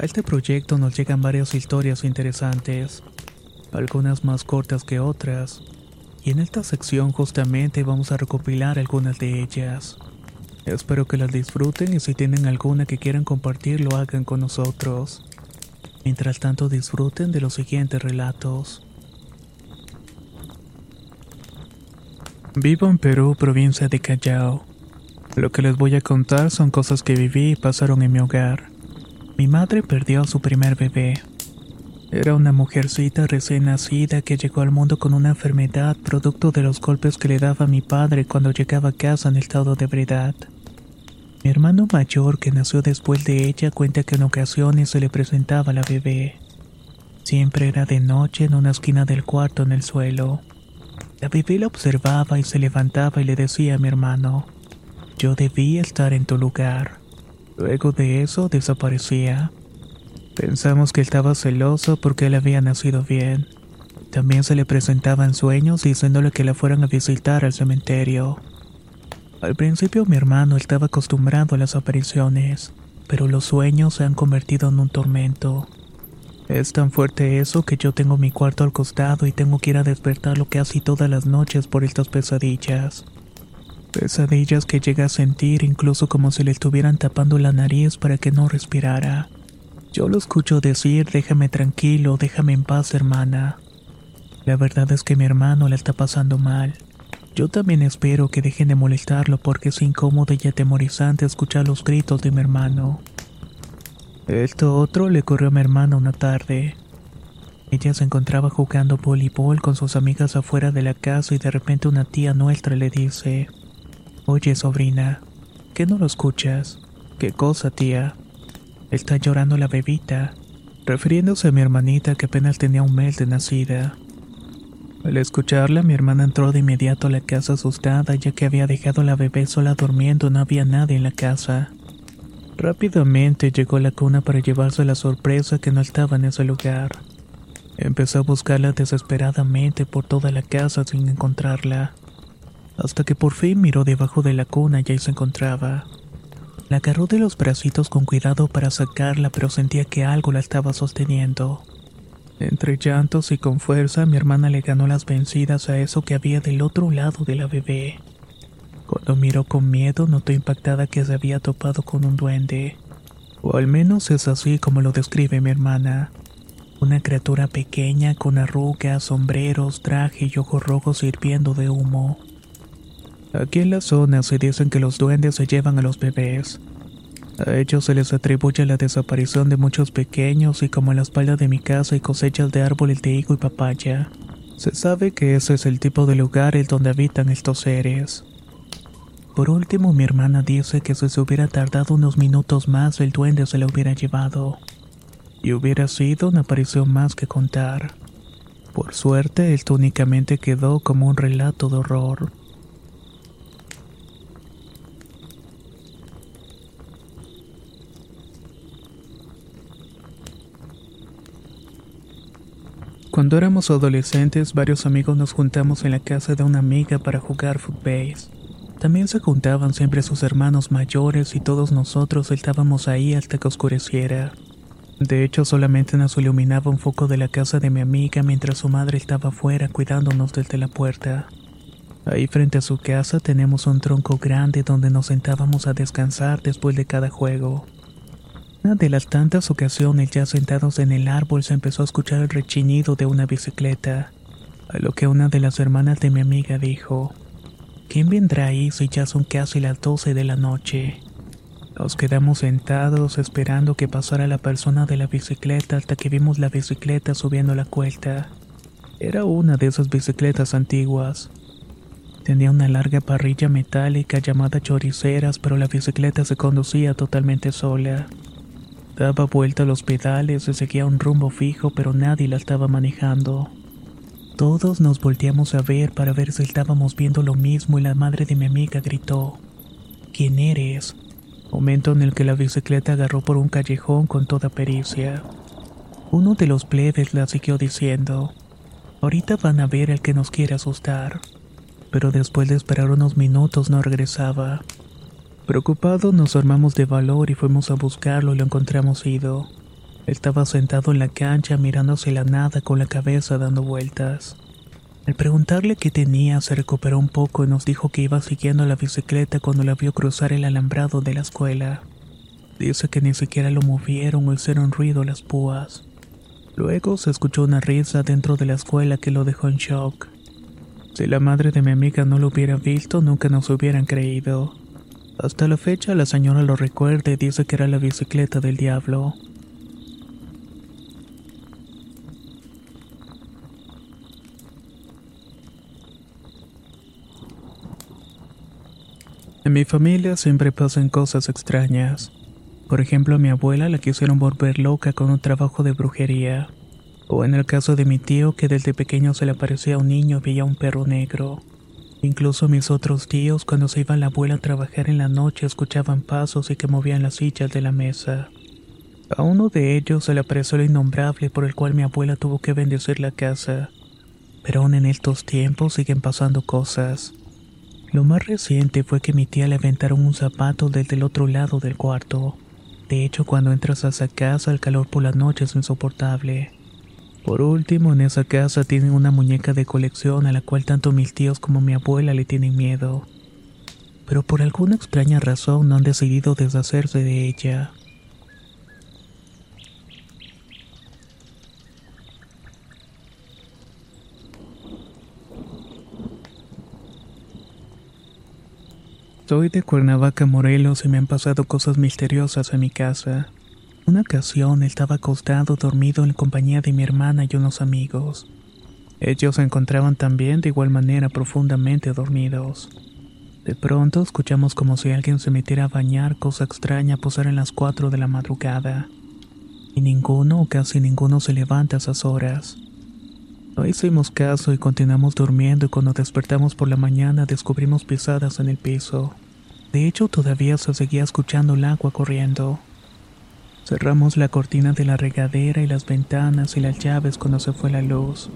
A este proyecto nos llegan varias historias interesantes, algunas más cortas que otras, y en esta sección justamente vamos a recopilar algunas de ellas. Espero que las disfruten y si tienen alguna que quieran compartir lo hagan con nosotros. Mientras tanto disfruten de los siguientes relatos. Vivo en Perú, provincia de Callao. Lo que les voy a contar son cosas que viví y pasaron en mi hogar. Mi madre perdió a su primer bebé. Era una mujercita recién nacida que llegó al mundo con una enfermedad producto de los golpes que le daba mi padre cuando llegaba a casa en estado de ebriedad. Mi hermano mayor, que nació después de ella, cuenta que en ocasiones se le presentaba la bebé. Siempre era de noche en una esquina del cuarto en el suelo. La bebé la observaba y se levantaba y le decía a mi hermano, yo debía estar en tu lugar. Luego de eso desaparecía. Pensamos que estaba celoso porque él había nacido bien. También se le presentaba en sueños diciéndole que la fueran a visitar al cementerio. Al principio mi hermano estaba acostumbrado a las apariciones, pero los sueños se han convertido en un tormento. Es tan fuerte eso que yo tengo mi cuarto al costado y tengo que ir a despertarlo casi todas las noches por estas pesadillas. Pesadillas que llega a sentir incluso como si le estuvieran tapando la nariz para que no respirara. Yo lo escucho decir, déjame tranquilo, déjame en paz, hermana. La verdad es que mi hermano la está pasando mal. Yo también espero que dejen de molestarlo porque es incómodo y atemorizante escuchar los gritos de mi hermano. Esto otro le ocurrió a mi hermana una tarde. Ella se encontraba jugando voleibol con sus amigas afuera de la casa y de repente una tía nuestra le dice, Oye sobrina, ¿qué no lo escuchas? ¿Qué cosa tía? Está llorando la bebita, refiriéndose a mi hermanita que apenas tenía un mes de nacida. Al escucharla, mi hermana entró de inmediato a la casa asustada ya que había dejado a la bebé sola durmiendo, no había nadie en la casa. Rápidamente llegó a la cuna para llevarse la sorpresa que no estaba en ese lugar. Empezó a buscarla desesperadamente por toda la casa sin encontrarla, hasta que por fin miró debajo de la cuna y ahí se encontraba. La agarró de los bracitos con cuidado para sacarla, pero sentía que algo la estaba sosteniendo. Entre llantos y con fuerza, mi hermana le ganó las vencidas a eso que había del otro lado de la bebé. Cuando miró con miedo, notó impactada que se había topado con un duende. O al menos es así como lo describe mi hermana. Una criatura pequeña con arrugas, sombreros, traje y ojos rojos hirviendo de humo. Aquí en la zona se dicen que los duendes se llevan a los bebés. A ellos se les atribuye la desaparición de muchos pequeños y como en la espalda de mi casa hay cosechas de árboles de higo y papaya. Se sabe que ese es el tipo de lugar en donde habitan estos seres. Por último, mi hermana dice que si se hubiera tardado unos minutos más, el duende se la hubiera llevado. Y hubiera sido una aparición más que contar. Por suerte, esto únicamente quedó como un relato de horror. Cuando éramos adolescentes, varios amigos nos juntamos en la casa de una amiga para jugar footbase. También se juntaban siempre sus hermanos mayores y todos nosotros estábamos ahí hasta que oscureciera. De hecho, solamente nos iluminaba un foco de la casa de mi amiga mientras su madre estaba afuera cuidándonos desde la puerta. Ahí frente a su casa tenemos un tronco grande donde nos sentábamos a descansar después de cada juego. Una de las tantas ocasiones ya sentados en el árbol se empezó a escuchar el rechinido de una bicicleta, a lo que una de las hermanas de mi amiga dijo, ¿quién vendrá ahí si ya son casi las 12 de la noche? Nos quedamos sentados esperando que pasara la persona de la bicicleta hasta que vimos la bicicleta subiendo la cuesta. Era una de esas bicicletas antiguas. Tenía una larga parrilla metálica llamada choriceras, pero la bicicleta se conducía totalmente sola. Daba vuelta a los pedales y seguía un rumbo fijo, pero nadie la estaba manejando. Todos nos volteamos a ver para ver si estábamos viendo lo mismo y la madre de mi amiga gritó, ¿Quién eres? Momento en el que la bicicleta agarró por un callejón con toda pericia. Uno de los plebes la siguió diciendo, Ahorita van a ver el que nos quiere asustar. Pero después de esperar unos minutos no regresaba. Preocupados nos armamos de valor y fuimos a buscarlo y lo encontramos ido. Estaba sentado en la cancha mirándose la nada con la cabeza dando vueltas. Al preguntarle qué tenía, se recuperó un poco y nos dijo que iba siguiendo la bicicleta cuando la vio cruzar el alambrado de la escuela. Dice que ni siquiera lo movieron o hicieron ruido las púas. Luego se escuchó una risa dentro de la escuela que lo dejó en shock. Si la madre de mi amiga no lo hubiera visto, nunca nos hubieran creído. Hasta la fecha la señora lo recuerda y dice que era la bicicleta del diablo. En mi familia siempre pasan cosas extrañas. Por ejemplo, a mi abuela la quisieron volver loca con un trabajo de brujería. O en el caso de mi tío que desde pequeño se le aparecía un niño y veía un perro negro. Incluso mis otros tíos cuando se iba la abuela a trabajar en la noche escuchaban pasos y que movían las sillas de la mesa. A uno de ellos se le apareció lo innombrable por el cual mi abuela tuvo que bendecir la casa. Pero aún en estos tiempos siguen pasando cosas. Lo más reciente fue que mi tía le aventaron un zapato desde el otro lado del cuarto. De hecho, cuando entras a esa casa, el calor por la noche es insoportable. Por último, en esa casa tienen una muñeca de colección a la cual tanto mis tíos como mi abuela le tienen miedo. Pero por alguna extraña razón no han decidido deshacerse de ella. Soy de Cuernavaca, Morelos y me han pasado cosas misteriosas en mi casa. Una ocasión estaba acostado dormido en compañía de mi hermana y unos amigos. Ellos se encontraban también de igual manera profundamente dormidos. De pronto escuchamos como si alguien se metiera a bañar, cosa extraña posar en las 4 de la madrugada. Y ninguno o casi ninguno se levanta a esas horas. No hicimos caso y continuamos durmiendo y cuando despertamos por la mañana descubrimos pisadas en el piso. De hecho, todavía se seguía escuchando el agua corriendo. Cerramos la cortina de la regadera y las ventanas y las llaves cuando se fue la luz.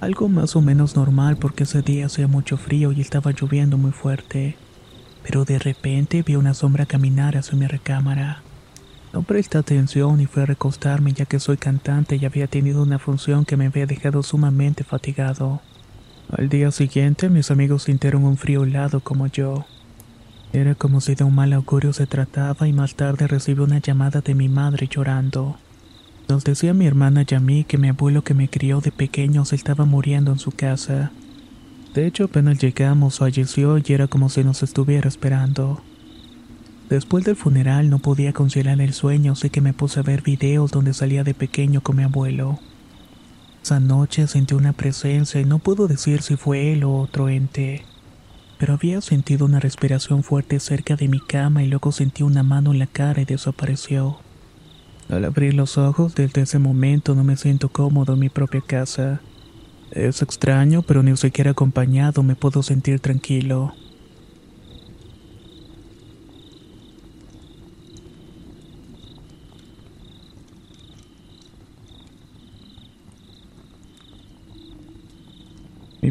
Algo más o menos normal porque ese día hacía mucho frío y estaba lloviendo muy fuerte. Pero de repente vi una sombra caminar hacia mi recámara. No presté atención y fui a recostarme ya que soy cantante y había tenido una función que me había dejado sumamente fatigado. Al día siguiente mis amigos sintieron un frío helado como yo. Era como si de un mal augurio se trataba y más tarde recibí una llamada de mi madre llorando. Nos decía mi hermana y a mí que mi abuelo que me crió de pequeño se estaba muriendo en su casa. De hecho apenas llegamos falleció y era como si nos estuviera esperando. Después del funeral no podía conciliar el sueño, así que me puse a ver videos donde salía de pequeño con mi abuelo. Esa noche sentí una presencia y no puedo decir si fue él o otro ente. Pero había sentido una respiración fuerte cerca de mi cama y luego sentí una mano en la cara y desapareció. Al abrir los ojos desde ese momento no me siento cómodo en mi propia casa. Es extraño, pero ni siquiera acompañado me puedo sentir tranquilo.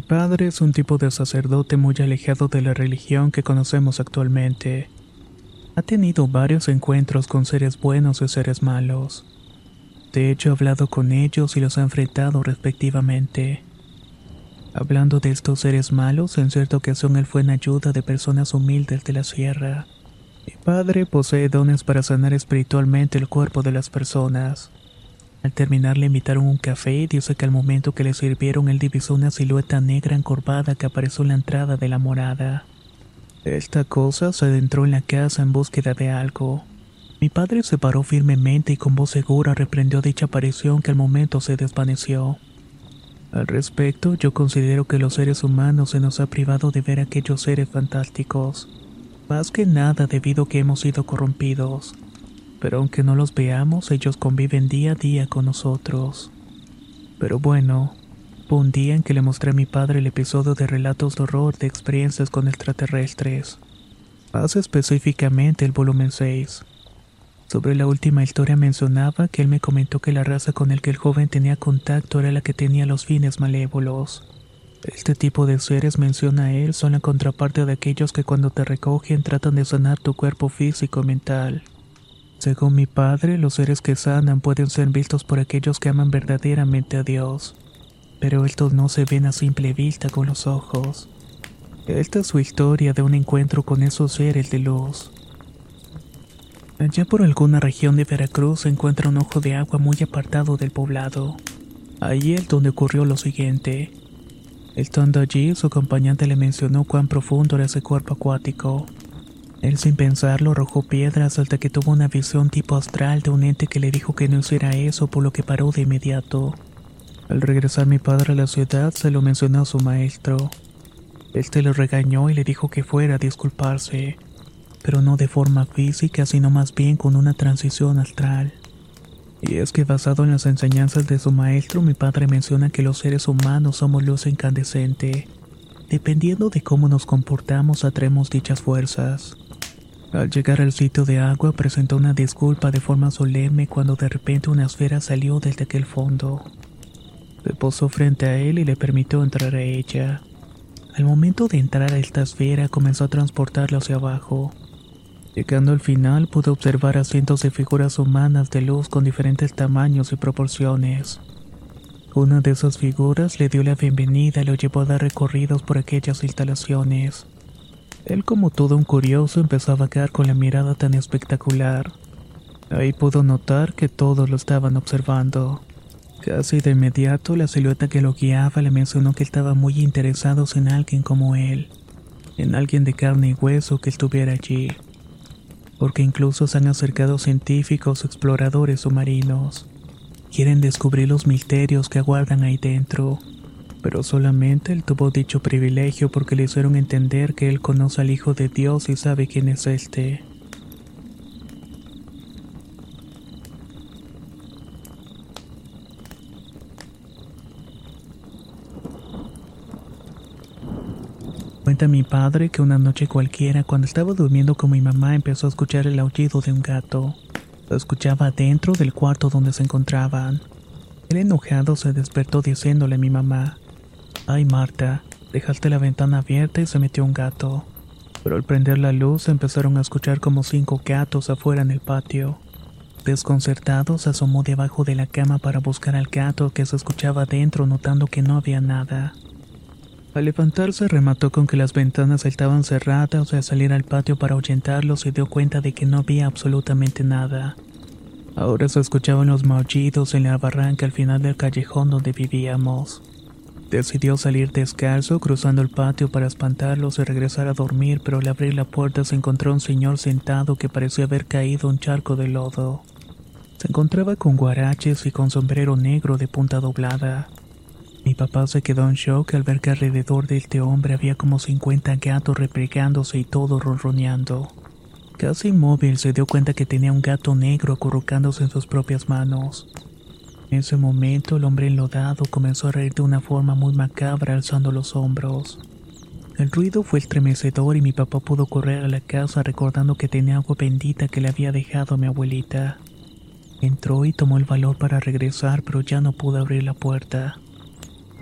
Padre es un tipo de sacerdote muy alejado de la religión que conocemos actualmente. Ha tenido varios encuentros con seres buenos y seres malos. De hecho, he hablado con ellos y los ha enfrentado respectivamente. Hablando de estos seres malos, en cierta ocasión él fue en ayuda de personas humildes de la sierra. Mi padre posee dones para sanar espiritualmente el cuerpo de las personas. Al terminar le invitaron un café y dice que al momento que le sirvieron él divisó una silueta negra encorvada que apareció en la entrada de la morada. Esta cosa se adentró en la casa en búsqueda de algo. Mi padre se paró firmemente y con voz segura reprendió dicha aparición que al momento se desvaneció. Al respecto, yo considero que los seres humanos se nos ha privado de ver aquellos seres fantásticos, más que nada debido a que hemos sido corrompidos. Pero aunque no los veamos, ellos conviven día a día con nosotros. Pero bueno, fue un día en que le mostré a mi padre el episodio de relatos de horror de experiencias con extraterrestres, más específicamente el volumen 6. Sobre la última historia mencionaba que él me comentó que la raza con el que el joven tenía contacto era la que tenía los fines malévolos. Este tipo de seres, menciona él, son la contraparte de aquellos que cuando te recogen tratan de sanar tu cuerpo físico y mental. Según mi padre, los seres que sanan pueden ser vistos por aquellos que aman verdaderamente a Dios, pero estos no se ven a simple vista con los ojos. Esta es su historia de un encuentro con esos seres de luz. Allá por alguna región de Veracruz se encuentra un ojo de agua muy apartado del poblado. Ahí es donde ocurrió lo siguiente. Estando allí, su acompañante le mencionó cuán profundo era ese cuerpo acuático. Él sin pensarlo arrojó piedras hasta que tuvo una visión tipo astral de un ente que le dijo que no hiciera eso, por lo que paró de inmediato. Al regresar mi padre a la ciudad, se lo mencionó a su maestro. Este le regañó y le dijo que fuera a disculparse pero no de forma física, sino más bien con una transición astral. Y es que basado en las enseñanzas de su maestro, mi padre menciona que los seres humanos somos luz incandescente. Dependiendo de cómo nos comportamos, atraemos dichas fuerzas. Al llegar al sitio de agua, presentó una disculpa de forma solemne cuando de repente una esfera salió desde aquel fondo. Se posó frente a él y le permitió entrar a ella. Al momento de entrar a esta esfera, comenzó a transportarlo hacia abajo. Llegando al final pude observar a cientos de figuras humanas de luz con diferentes tamaños y proporciones. Una de esas figuras le dio la bienvenida y lo llevó a dar recorridos por aquellas instalaciones. Él como todo un curioso empezó a vagar con la mirada tan espectacular. Ahí pudo notar que todos lo estaban observando. Casi de inmediato la silueta que lo guiaba le mencionó que estaba muy interesado en alguien como él, en alguien de carne y hueso que estuviera allí porque incluso se han acercado científicos exploradores submarinos. Quieren descubrir los misterios que aguardan ahí dentro, pero solamente él tuvo dicho privilegio porque le hicieron entender que él conoce al Hijo de Dios y sabe quién es este. Cuenta mi padre que una noche cualquiera, cuando estaba durmiendo con mi mamá, empezó a escuchar el aullido de un gato. Lo escuchaba dentro del cuarto donde se encontraban. El enojado se despertó diciéndole a mi mamá, Ay Marta, dejaste la ventana abierta y se metió un gato. Pero al prender la luz empezaron a escuchar como cinco gatos afuera en el patio. Desconcertado se asomó debajo de la cama para buscar al gato que se escuchaba dentro notando que no había nada. Al levantarse remató con que las ventanas estaban cerradas y al salir al patio para ahuyentarlo se dio cuenta de que no había absolutamente nada. Ahora se escuchaban los maullidos en la barranca al final del callejón donde vivíamos. Decidió salir descalzo cruzando el patio para espantarlos y regresar a dormir, pero al abrir la puerta se encontró un señor sentado que parecía haber caído un charco de lodo. Se encontraba con guaraches y con sombrero negro de punta doblada. Mi papá se quedó en shock al ver que alrededor de este hombre había como 50 gatos replegándose y todo ronroneando. Casi inmóvil se dio cuenta que tenía un gato negro acurrucándose en sus propias manos. En ese momento el hombre enlodado comenzó a reír de una forma muy macabra alzando los hombros. El ruido fue estremecedor y mi papá pudo correr a la casa recordando que tenía agua bendita que le había dejado a mi abuelita. Entró y tomó el valor para regresar pero ya no pudo abrir la puerta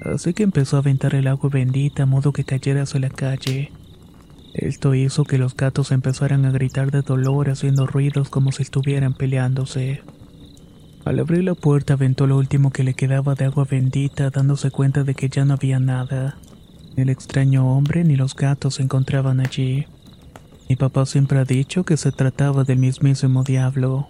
así que empezó a aventar el agua bendita a modo que cayera hacia la calle. Esto hizo que los gatos empezaran a gritar de dolor haciendo ruidos como si estuvieran peleándose. Al abrir la puerta aventó lo último que le quedaba de agua bendita dándose cuenta de que ya no había nada. Ni el extraño hombre ni los gatos se encontraban allí. Mi papá siempre ha dicho que se trataba del mismísimo diablo.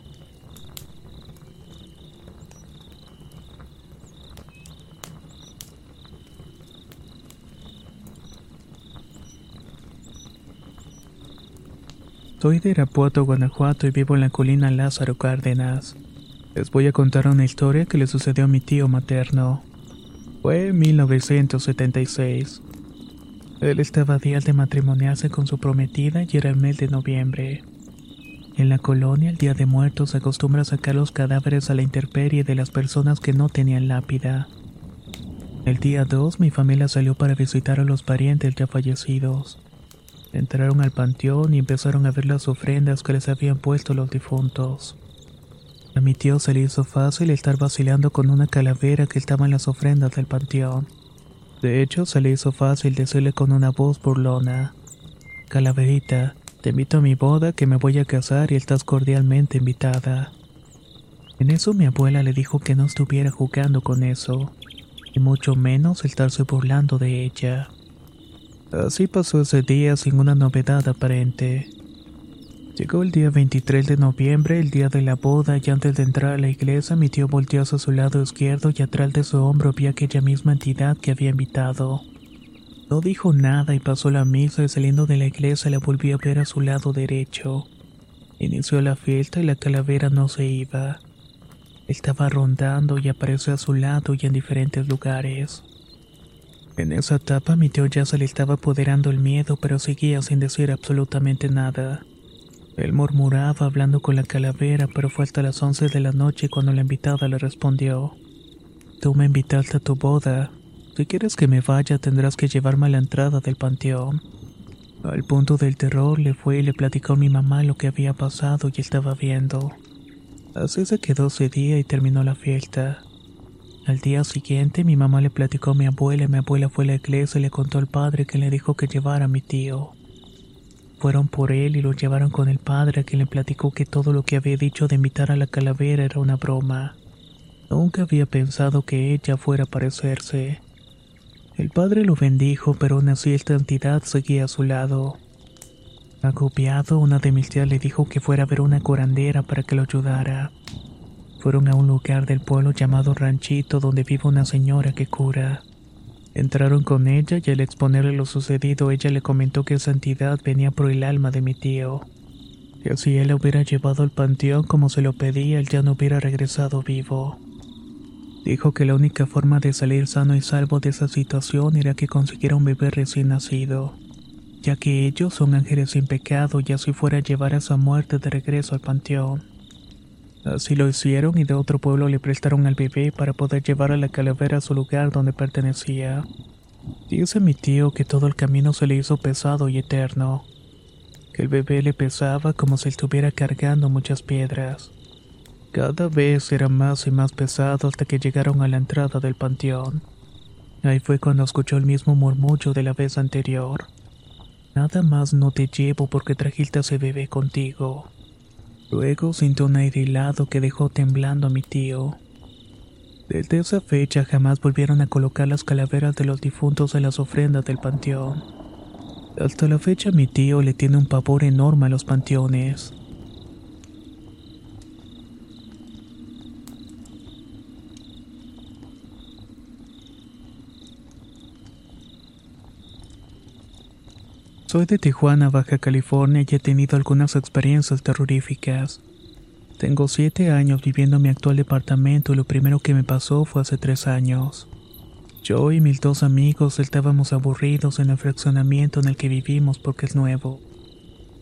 Soy de Irapuato, Guanajuato y vivo en la colina Lázaro Cárdenas. Les voy a contar una historia que le sucedió a mi tío materno. Fue en 1976. Él estaba a días de matrimoniarse con su prometida y era el mes de noviembre. En la colonia, el Día de Muertos se acostumbra a sacar los cadáveres a la intemperie de las personas que no tenían lápida. El día 2 mi familia salió para visitar a los parientes ya fallecidos. Entraron al panteón y empezaron a ver las ofrendas que les habían puesto los difuntos. A mi tío se le hizo fácil estar vacilando con una calavera que estaba en las ofrendas del panteón. De hecho, se le hizo fácil decirle con una voz burlona: Calaverita, te invito a mi boda que me voy a casar y estás cordialmente invitada. En eso mi abuela le dijo que no estuviera jugando con eso, y mucho menos estarse burlando de ella. Así pasó ese día sin una novedad aparente. Llegó el día 23 de noviembre, el día de la boda, y antes de entrar a la iglesia, mi tío volteó hacia su lado izquierdo y atrás de su hombro vi aquella misma entidad que había invitado. No dijo nada y pasó la misa y saliendo de la iglesia la volvió a ver a su lado derecho. Inició la fiesta y la calavera no se iba. Estaba rondando y apareció a su lado y en diferentes lugares. En esa etapa mi tío ya se le estaba apoderando el miedo, pero seguía sin decir absolutamente nada. Él murmuraba hablando con la calavera, pero fue hasta las 11 de la noche cuando la invitada le respondió: Tú me invitaste a tu boda. Si quieres que me vaya, tendrás que llevarme a la entrada del panteón. Al punto del terror le fue y le platicó a mi mamá lo que había pasado y estaba viendo. Así se quedó ese día y terminó la fiesta. Al día siguiente mi mamá le platicó a mi abuela y mi abuela fue a la iglesia y le contó al padre que le dijo que llevara a mi tío. Fueron por él y lo llevaron con el padre a quien le platicó que todo lo que había dicho de invitar a la calavera era una broma. Nunca había pensado que ella fuera a aparecerse. El padre lo bendijo, pero aún así esta entidad seguía a su lado. Agobiado, una de mis tías le dijo que fuera a ver una curandera para que lo ayudara. Fueron a un lugar del pueblo llamado Ranchito donde vive una señora que cura. Entraron con ella y al exponerle lo sucedido ella le comentó que esa entidad venía por el alma de mi tío. Que si él la hubiera llevado al panteón como se lo pedía, él ya no hubiera regresado vivo. Dijo que la única forma de salir sano y salvo de esa situación era que consiguiera un bebé recién nacido, ya que ellos son ángeles sin pecado y así fuera a llevar a esa muerte de regreso al panteón. Así lo hicieron y de otro pueblo le prestaron al bebé para poder llevar a la calavera a su lugar donde pertenecía. Dice mi tío que todo el camino se le hizo pesado y eterno, que el bebé le pesaba como si estuviera cargando muchas piedras. Cada vez era más y más pesado hasta que llegaron a la entrada del panteón. Ahí fue cuando escuchó el mismo murmullo de la vez anterior. Nada más no te llevo porque trajiste a ese bebé contigo. Luego sintió un aire helado que dejó temblando a mi tío. Desde esa fecha jamás volvieron a colocar las calaveras de los difuntos en las ofrendas del panteón. Hasta la fecha mi tío le tiene un pavor enorme a los panteones. Soy de Tijuana, Baja California y he tenido algunas experiencias terroríficas. Tengo siete años viviendo en mi actual departamento y lo primero que me pasó fue hace tres años. Yo y mis dos amigos estábamos aburridos en el fraccionamiento en el que vivimos porque es nuevo.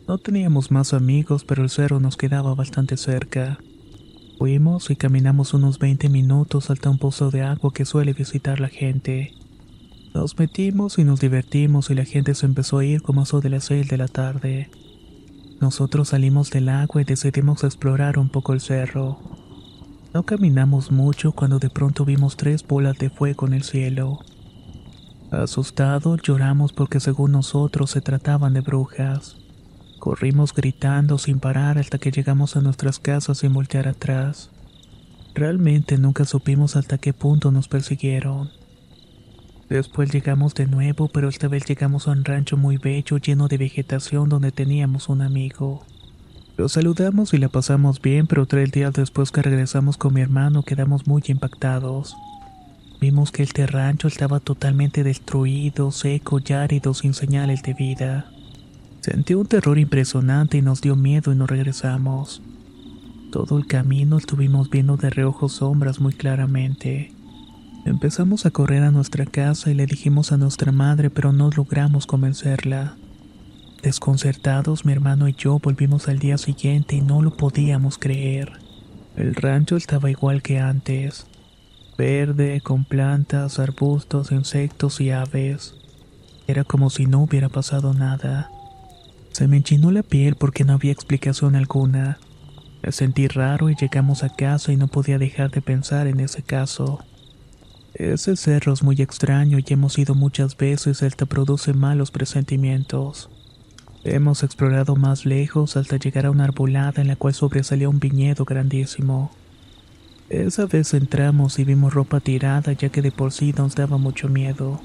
No teníamos más amigos, pero el cerro nos quedaba bastante cerca. Fuimos y caminamos unos 20 minutos hasta un pozo de agua que suele visitar la gente. Nos metimos y nos divertimos y la gente se empezó a ir como eso de las seis de la tarde. Nosotros salimos del agua y decidimos explorar un poco el cerro. No caminamos mucho cuando de pronto vimos tres bolas de fuego en el cielo. Asustados lloramos porque según nosotros se trataban de brujas. Corrimos gritando sin parar hasta que llegamos a nuestras casas sin voltear atrás. Realmente nunca supimos hasta qué punto nos persiguieron. Después llegamos de nuevo, pero esta vez llegamos a un rancho muy bello lleno de vegetación donde teníamos un amigo. Lo saludamos y la pasamos bien, pero tres días después que regresamos con mi hermano quedamos muy impactados. Vimos que este rancho estaba totalmente destruido, seco y árido sin señales de vida. Sentí un terror impresionante y nos dio miedo y nos regresamos. Todo el camino estuvimos viendo de reojo sombras muy claramente. Empezamos a correr a nuestra casa y le dijimos a nuestra madre, pero no logramos convencerla. Desconcertados, mi hermano y yo volvimos al día siguiente y no lo podíamos creer. El rancho estaba igual que antes. Verde, con plantas, arbustos, insectos y aves. Era como si no hubiera pasado nada. Se me enchinó la piel porque no había explicación alguna. Me sentí raro y llegamos a casa y no podía dejar de pensar en ese caso. Ese cerro es muy extraño y hemos ido muchas veces y te produce malos presentimientos. Hemos explorado más lejos hasta llegar a una arbolada en la cual sobresalía un viñedo grandísimo. Esa vez entramos y vimos ropa tirada ya que de por sí nos daba mucho miedo.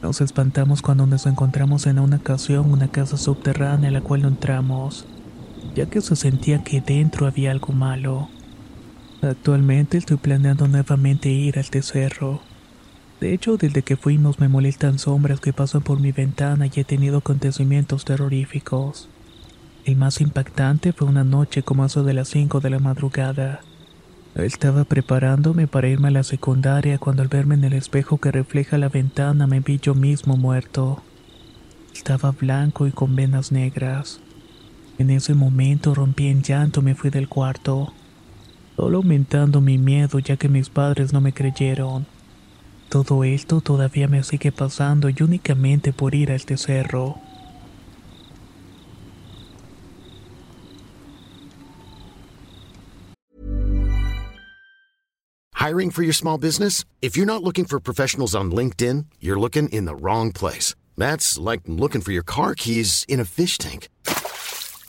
Nos espantamos cuando nos encontramos en una ocasión una casa subterránea en la cual no entramos ya que se sentía que dentro había algo malo. Actualmente estoy planeando nuevamente ir al cerro. De hecho, desde que fuimos me molestan sombras que pasan por mi ventana y he tenido acontecimientos terroríficos. El más impactante fue una noche como eso de las 5 de la madrugada. Estaba preparándome para irme a la secundaria cuando al verme en el espejo que refleja la ventana me vi yo mismo muerto. Estaba blanco y con venas negras. En ese momento rompí en llanto y me fui del cuarto, solo aumentando mi miedo ya que mis padres no me creyeron. Todo esto todavía me sigue pasando y únicamente por ir a este cerro. Hiring for your small business? If you're not looking for professionals on LinkedIn, you're looking in the wrong place. That's like looking for your car keys in a fish tank.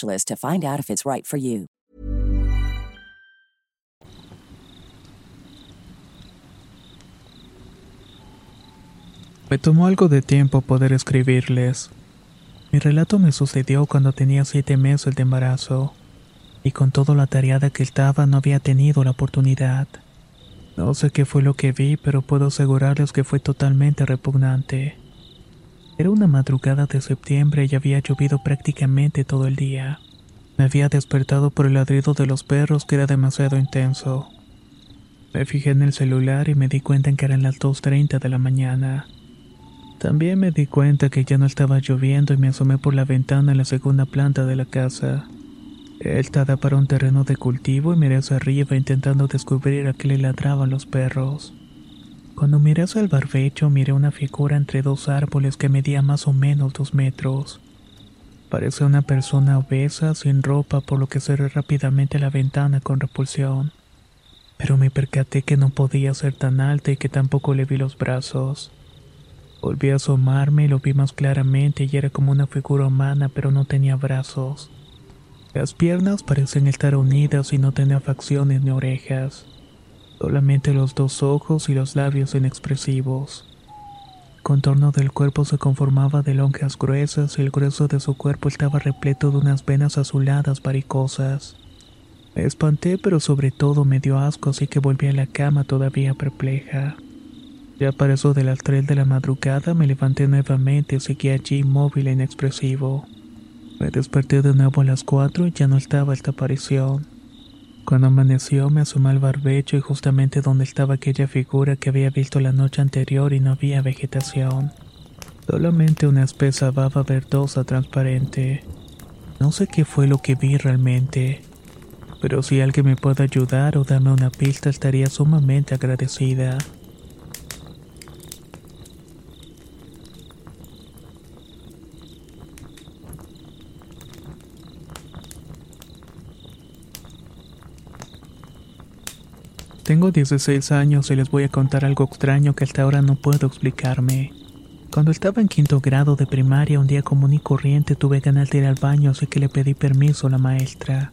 to find out if it's right for you. Me tomó algo de tiempo poder escribirles. Mi relato me sucedió cuando tenía siete meses de embarazo, y con toda la tareada que estaba no había tenido la oportunidad. No sé qué fue lo que vi, pero puedo asegurarles que fue totalmente repugnante. Era una madrugada de septiembre y había llovido prácticamente todo el día. Me había despertado por el ladrido de los perros que era demasiado intenso. Me fijé en el celular y me di cuenta en que eran las 2.30 de la mañana. También me di cuenta que ya no estaba lloviendo y me asomé por la ventana en la segunda planta de la casa. Estaba para un terreno de cultivo y miré hacia arriba intentando descubrir a qué le ladraban los perros. Cuando miré hacia el barbecho miré una figura entre dos árboles que medía más o menos dos metros. Parecía una persona obesa, sin ropa, por lo que cerré rápidamente la ventana con repulsión. Pero me percaté que no podía ser tan alta y que tampoco le vi los brazos. Volví a asomarme y lo vi más claramente y era como una figura humana pero no tenía brazos. Las piernas parecían estar unidas y no tenía facciones ni orejas. Solamente los dos ojos y los labios inexpresivos. Contorno del cuerpo se conformaba de lonjas gruesas y el grueso de su cuerpo estaba repleto de unas venas azuladas varicosas. Me espanté, pero sobre todo me dio asco, así que volví a la cama todavía perpleja. Ya para eso de las de la madrugada me levanté nuevamente y seguí allí inmóvil e inexpresivo. Me desperté de nuevo a las cuatro y ya no estaba esta aparición. Cuando amaneció me asomé al barbecho y justamente donde estaba aquella figura que había visto la noche anterior y no había vegetación. Solamente una espesa baba verdosa transparente. No sé qué fue lo que vi realmente, pero si alguien me puede ayudar o darme una pista estaría sumamente agradecida. Tengo 16 años y les voy a contar algo extraño que hasta ahora no puedo explicarme. Cuando estaba en quinto grado de primaria, un día común y corriente tuve ganas de ir al baño, así que le pedí permiso a la maestra.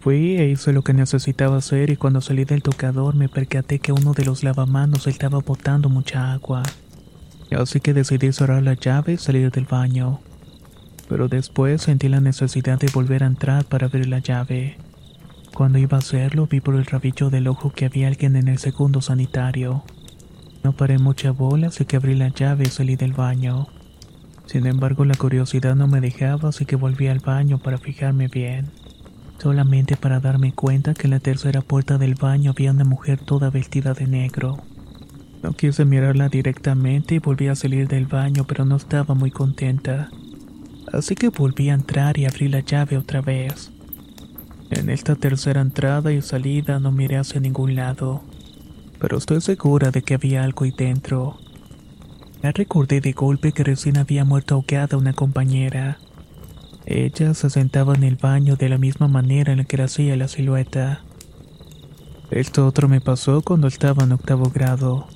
Fui e hice lo que necesitaba hacer y cuando salí del tocador me percaté que uno de los lavamanos estaba botando mucha agua. Así que decidí cerrar la llave y salir del baño. Pero después sentí la necesidad de volver a entrar para abrir la llave. Cuando iba a hacerlo vi por el rabillo del ojo que había alguien en el segundo sanitario. No paré mucha bola, así que abrí la llave y salí del baño. Sin embargo, la curiosidad no me dejaba, así que volví al baño para fijarme bien. Solamente para darme cuenta que en la tercera puerta del baño había una mujer toda vestida de negro. No quise mirarla directamente y volví a salir del baño, pero no estaba muy contenta. Así que volví a entrar y abrí la llave otra vez. En esta tercera entrada y salida no miré hacia ningún lado, pero estoy segura de que había algo ahí dentro. Ya recordé de golpe que recién había muerto ahogada una compañera. Ella se sentaba en el baño de la misma manera en la que hacía la silueta. Esto otro me pasó cuando estaba en octavo grado.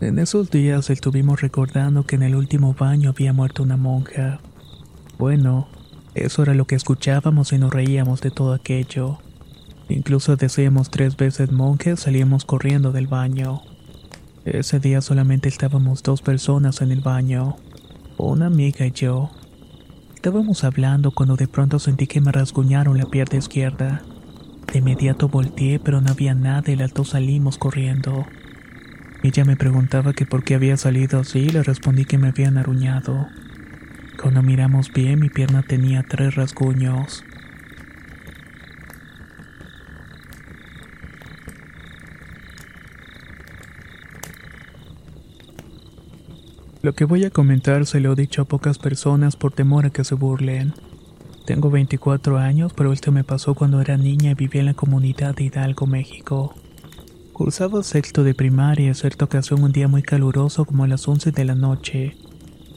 En esos días estuvimos recordando que en el último baño había muerto una monja. Bueno, eso era lo que escuchábamos y nos reíamos de todo aquello. Incluso decíamos tres veces monje, salíamos corriendo del baño. Ese día solamente estábamos dos personas en el baño, una amiga y yo. Estábamos hablando cuando de pronto sentí que me rasguñaron la pierna izquierda. De inmediato volteé, pero no había nada y las dos salimos corriendo. Ella me preguntaba que por qué había salido así y le respondí que me habían aruñado. Cuando miramos bien, mi pierna tenía tres rasguños. Lo que voy a comentar se lo he dicho a pocas personas por temor a que se burlen. Tengo 24 años, pero esto me pasó cuando era niña y vivía en la comunidad de Hidalgo, México. Cursaba sexto de primaria, cierta ocasión un día muy caluroso como a las 11 de la noche.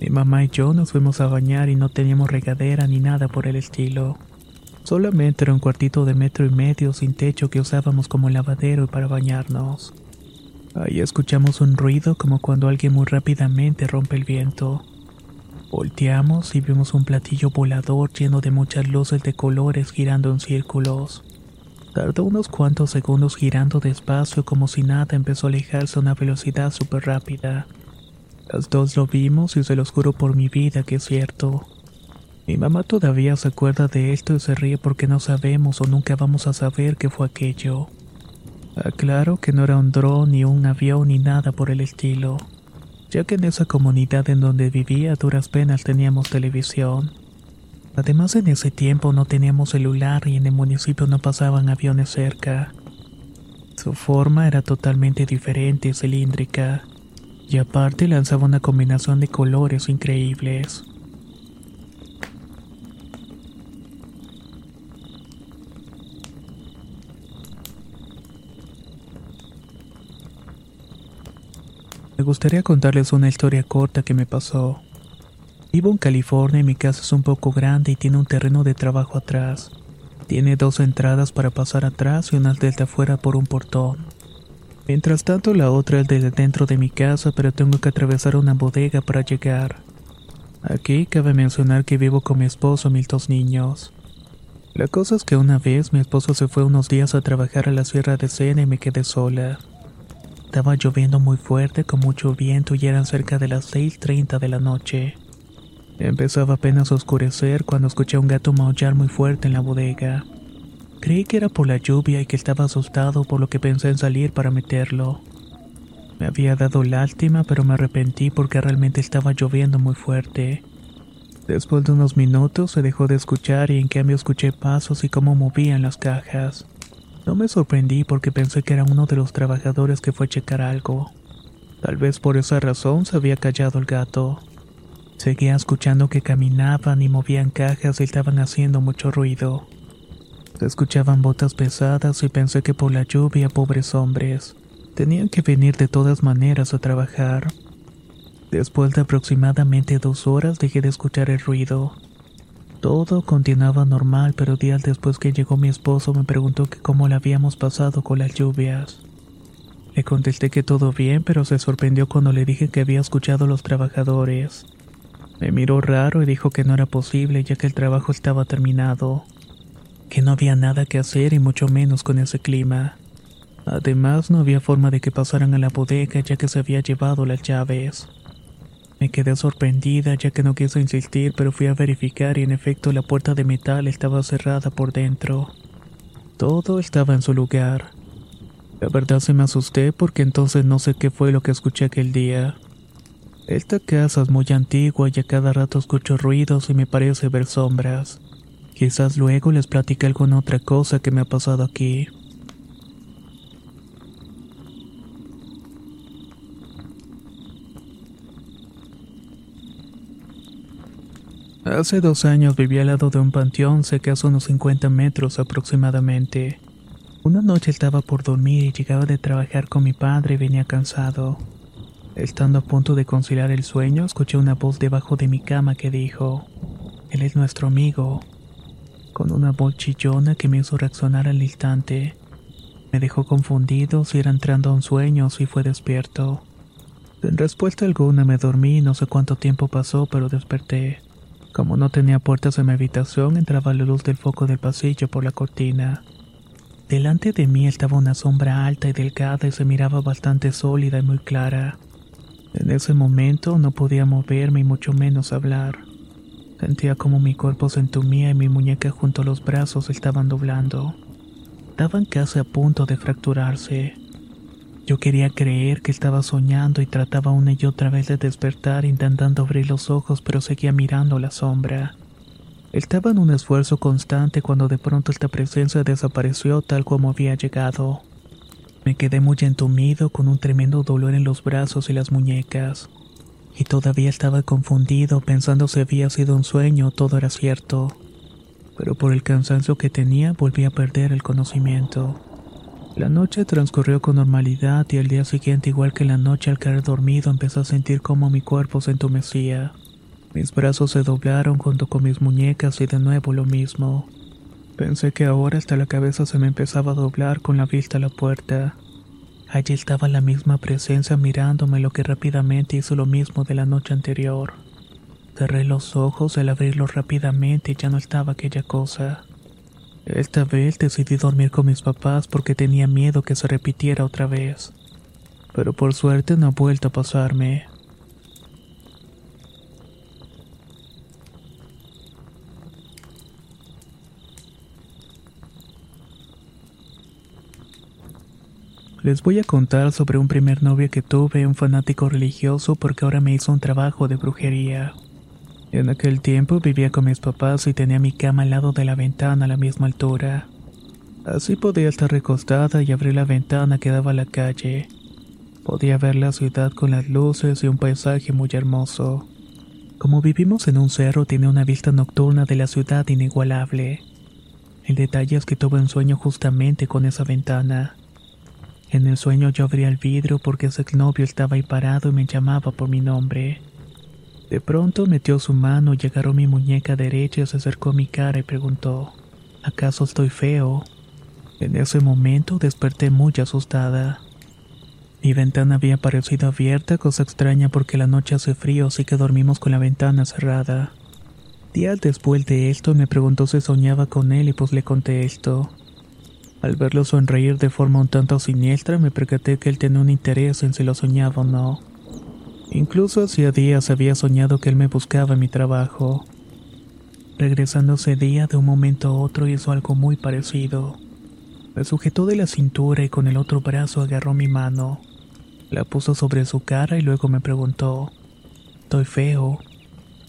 Mi mamá y yo nos fuimos a bañar y no teníamos regadera ni nada por el estilo. Solamente era un cuartito de metro y medio sin techo que usábamos como lavadero para bañarnos. Ahí escuchamos un ruido como cuando alguien muy rápidamente rompe el viento. Volteamos y vimos un platillo volador lleno de muchas luces de colores girando en círculos. Tardó unos cuantos segundos girando despacio como si nada empezó a alejarse a una velocidad súper rápida. Las dos lo vimos y se los juro por mi vida que es cierto. Mi mamá todavía se acuerda de esto y se ríe porque no sabemos o nunca vamos a saber qué fue aquello. Aclaro que no era un dron ni un avión ni nada por el estilo, ya que en esa comunidad en donde vivía a duras penas teníamos televisión. Además en ese tiempo no teníamos celular y en el municipio no pasaban aviones cerca. Su forma era totalmente diferente y cilíndrica, y aparte lanzaba una combinación de colores increíbles. Me gustaría contarles una historia corta que me pasó. Vivo en California y mi casa es un poco grande y tiene un terreno de trabajo atrás. Tiene dos entradas para pasar atrás y una desde afuera por un portón. Mientras tanto la otra es desde dentro de mi casa, pero tengo que atravesar una bodega para llegar. Aquí cabe mencionar que vivo con mi esposo y mis dos niños. La cosa es que una vez mi esposo se fue unos días a trabajar a la Sierra de Sena y me quedé sola. Estaba lloviendo muy fuerte con mucho viento y eran cerca de las 6.30 de la noche. Empezaba apenas a oscurecer cuando escuché a un gato maullar muy fuerte en la bodega. Creí que era por la lluvia y que estaba asustado por lo que pensé en salir para meterlo. Me había dado lástima pero me arrepentí porque realmente estaba lloviendo muy fuerte. Después de unos minutos se dejó de escuchar y en cambio escuché pasos y cómo movían las cajas. No me sorprendí porque pensé que era uno de los trabajadores que fue a checar algo. Tal vez por esa razón se había callado el gato. Seguía escuchando que caminaban y movían cajas y estaban haciendo mucho ruido. Se escuchaban botas pesadas y pensé que por la lluvia, pobres hombres, tenían que venir de todas maneras a trabajar. Después de aproximadamente dos horas dejé de escuchar el ruido. Todo continuaba normal, pero días después que llegó mi esposo me preguntó que cómo la habíamos pasado con las lluvias. Le contesté que todo bien, pero se sorprendió cuando le dije que había escuchado a los trabajadores. Me miró raro y dijo que no era posible ya que el trabajo estaba terminado, que no había nada que hacer y mucho menos con ese clima. Además, no había forma de que pasaran a la bodega ya que se había llevado las llaves. Me quedé sorprendida ya que no quise insistir, pero fui a verificar y en efecto la puerta de metal estaba cerrada por dentro. Todo estaba en su lugar. La verdad se me asusté porque entonces no sé qué fue lo que escuché aquel día. Esta casa es muy antigua y a cada rato escucho ruidos y me parece ver sombras. Quizás luego les platique alguna otra cosa que me ha pasado aquí. Hace dos años viví al lado de un panteón cerca a unos 50 metros aproximadamente. Una noche estaba por dormir y llegaba de trabajar con mi padre y venía cansado. Estando a punto de conciliar el sueño, escuché una voz debajo de mi cama que dijo, Él es nuestro amigo. Con una voz chillona que me hizo reaccionar al instante. Me dejó confundido si era entrando a un sueño o si fue despierto. En respuesta alguna me dormí no sé cuánto tiempo pasó, pero desperté. Como no tenía puertas en mi habitación, entraba la luz del foco del pasillo por la cortina. Delante de mí estaba una sombra alta y delgada y se miraba bastante sólida y muy clara. En ese momento no podía moverme y mucho menos hablar. Sentía como mi cuerpo se entumía y mi muñeca junto a los brazos estaban doblando. Estaban casi a punto de fracturarse. Yo quería creer que estaba soñando y trataba una y otra vez de despertar intentando abrir los ojos pero seguía mirando la sombra. Estaba en un esfuerzo constante cuando de pronto esta presencia desapareció tal como había llegado. Me quedé muy entumido con un tremendo dolor en los brazos y las muñecas. Y todavía estaba confundido pensando si había sido un sueño o todo era cierto. Pero por el cansancio que tenía volví a perder el conocimiento. La noche transcurrió con normalidad y al día siguiente, igual que la noche al caer dormido, empecé a sentir como mi cuerpo se entumecía. Mis brazos se doblaron junto con mis muñecas y de nuevo lo mismo. Pensé que ahora hasta la cabeza se me empezaba a doblar con la vista a la puerta. Allí estaba la misma presencia mirándome lo que rápidamente hizo lo mismo de la noche anterior. Cerré los ojos al abrirlos rápidamente y ya no estaba aquella cosa. Esta vez decidí dormir con mis papás porque tenía miedo que se repitiera otra vez. Pero por suerte no ha vuelto a pasarme. Les voy a contar sobre un primer novio que tuve, un fanático religioso porque ahora me hizo un trabajo de brujería. En aquel tiempo vivía con mis papás y tenía mi cama al lado de la ventana a la misma altura. Así podía estar recostada y abrir la ventana que daba a la calle. Podía ver la ciudad con las luces y un paisaje muy hermoso. Como vivimos en un cerro, tiene una vista nocturna de la ciudad inigualable. El detalle es que tuve un sueño justamente con esa ventana. En el sueño yo abría el vidrio porque ese novio estaba ahí parado y me llamaba por mi nombre. De pronto metió su mano y agarró mi muñeca derecha y se acercó a mi cara y preguntó, ¿acaso estoy feo? En ese momento desperté muy asustada. Mi ventana había parecido abierta, cosa extraña porque la noche hace frío, así que dormimos con la ventana cerrada. Días después de esto me preguntó si soñaba con él y pues le conté esto. Al verlo sonreír de forma un tanto siniestra me percaté que él tenía un interés en si lo soñaba o no. Incluso hacía días había soñado que él me buscaba en mi trabajo. Regresando ese día de un momento a otro hizo algo muy parecido. Me sujetó de la cintura y con el otro brazo agarró mi mano. La puso sobre su cara y luego me preguntó, ¿Estoy feo?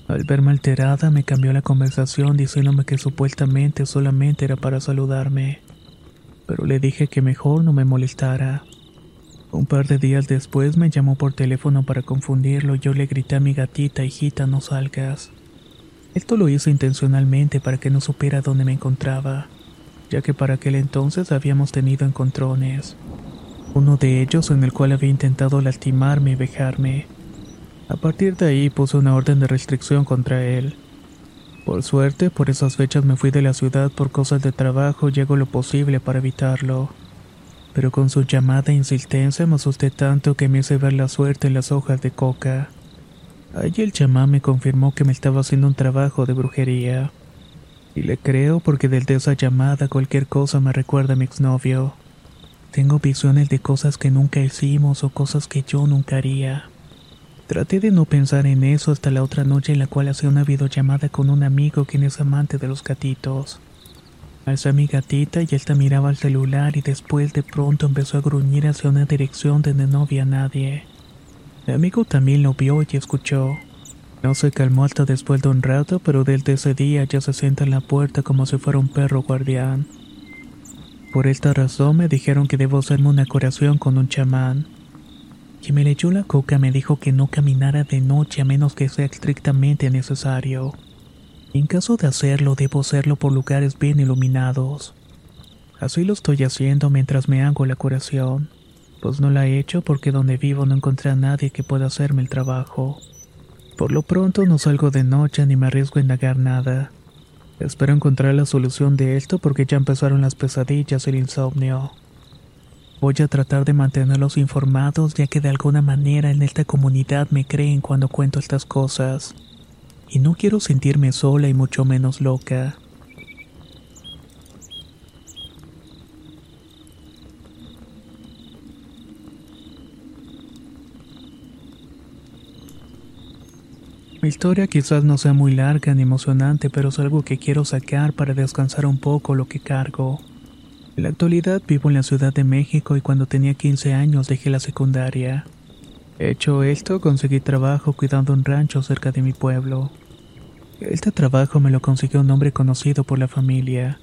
Al verme alterada me cambió la conversación diciéndome que supuestamente solamente era para saludarme, pero le dije que mejor no me molestara. Un par de días después me llamó por teléfono para confundirlo y yo le grité a mi gatita, hijita, no salgas. Esto lo hizo intencionalmente para que no supiera dónde me encontraba, ya que para aquel entonces habíamos tenido encontrones. Uno de ellos en el cual había intentado lastimarme y vejarme. A partir de ahí puse una orden de restricción contra él. Por suerte, por esas fechas me fui de la ciudad por cosas de trabajo y hago lo posible para evitarlo. Pero con su llamada e insistencia me asusté tanto que me hice ver la suerte en las hojas de coca. Allí el chamán me confirmó que me estaba haciendo un trabajo de brujería. Y le creo porque desde esa llamada cualquier cosa me recuerda a mi exnovio. Tengo visiones de cosas que nunca hicimos o cosas que yo nunca haría. Traté de no pensar en eso hasta la otra noche en la cual hacía una videollamada con un amigo quien es amante de los gatitos. Alzé a mi gatita y esta miraba al celular y después de pronto empezó a gruñir hacia una dirección donde no había nadie. Mi amigo también lo vio y escuchó. No se calmó hasta después de un rato, pero desde ese día ya se sienta en la puerta como si fuera un perro guardián. Por esta razón me dijeron que debo hacerme una curación con un chamán. Quien me leyó la coca me dijo que no caminara de noche a menos que sea estrictamente necesario. En caso de hacerlo, debo hacerlo por lugares bien iluminados. Así lo estoy haciendo mientras me hago la curación pues no la he hecho porque donde vivo no encontré a nadie que pueda hacerme el trabajo. Por lo pronto no salgo de noche ni me arriesgo a indagar nada. Espero encontrar la solución de esto porque ya empezaron las pesadillas y el insomnio. Voy a tratar de mantenerlos informados ya que de alguna manera en esta comunidad me creen cuando cuento estas cosas. Y no quiero sentirme sola y mucho menos loca. Mi historia quizás no sea muy larga ni emocionante, pero es algo que quiero sacar para descansar un poco lo que cargo. En la actualidad vivo en la Ciudad de México y cuando tenía 15 años dejé la secundaria. Hecho esto, conseguí trabajo cuidando un rancho cerca de mi pueblo. Este trabajo me lo consiguió un hombre conocido por la familia.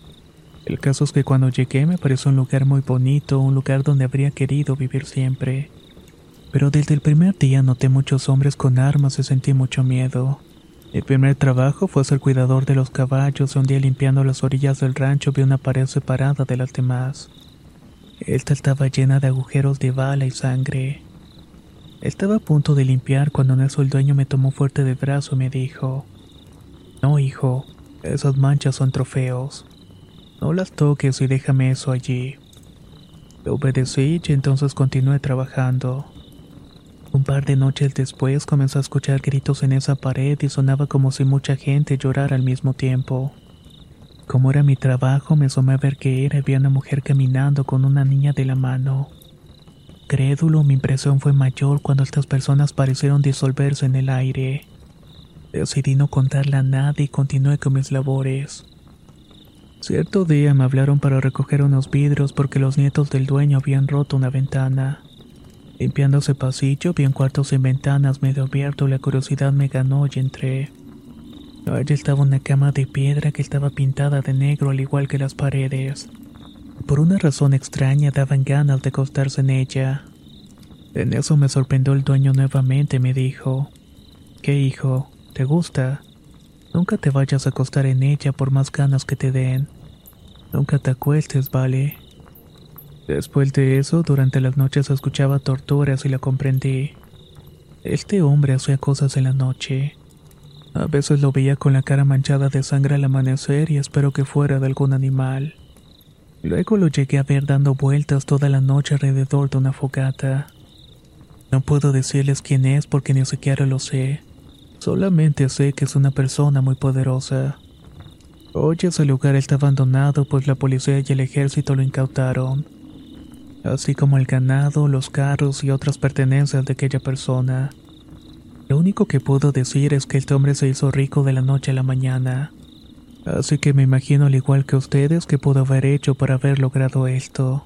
El caso es que cuando llegué me pareció un lugar muy bonito, un lugar donde habría querido vivir siempre pero desde el primer día noté muchos hombres con armas y sentí mucho miedo. Mi primer trabajo fue ser cuidador de los caballos y un día limpiando las orillas del rancho vi una pared separada de las demás. Esta estaba llena de agujeros de bala y sangre. Estaba a punto de limpiar cuando en eso el dueño me tomó fuerte de brazo y me dijo, No, hijo, esas manchas son trofeos. No las toques y déjame eso allí. Obedecí y entonces continué trabajando. Un par de noches después comenzó a escuchar gritos en esa pared y sonaba como si mucha gente llorara al mismo tiempo. Como era mi trabajo, me asomé a ver qué era vi a una mujer caminando con una niña de la mano. Crédulo, mi impresión fue mayor cuando estas personas parecieron disolverse en el aire. Decidí no contarle a nadie y continué con mis labores. Cierto día me hablaron para recoger unos vidrios porque los nietos del dueño habían roto una ventana. Limpiando ese pasillo, vi en cuartos y ventanas medio abierto, la curiosidad me ganó y entré. Allí estaba una cama de piedra que estaba pintada de negro al igual que las paredes. Por una razón extraña daban ganas de acostarse en ella. En eso me sorprendió el dueño nuevamente y me dijo, ¿Qué hijo? ¿Te gusta? Nunca te vayas a acostar en ella por más ganas que te den. Nunca te acuestes, vale. Después de eso, durante las noches escuchaba torturas y la comprendí. Este hombre hacía cosas en la noche. A veces lo veía con la cara manchada de sangre al amanecer y espero que fuera de algún animal. Luego lo llegué a ver dando vueltas toda la noche alrededor de una fogata. No puedo decirles quién es porque ni siquiera lo sé. Solamente sé que es una persona muy poderosa. Hoy ese lugar está abandonado pues la policía y el ejército lo incautaron, así como el ganado, los carros y otras pertenencias de aquella persona. Lo único que puedo decir es que este hombre se hizo rico de la noche a la mañana. Así que me imagino al igual que ustedes que pudo haber hecho para haber logrado esto.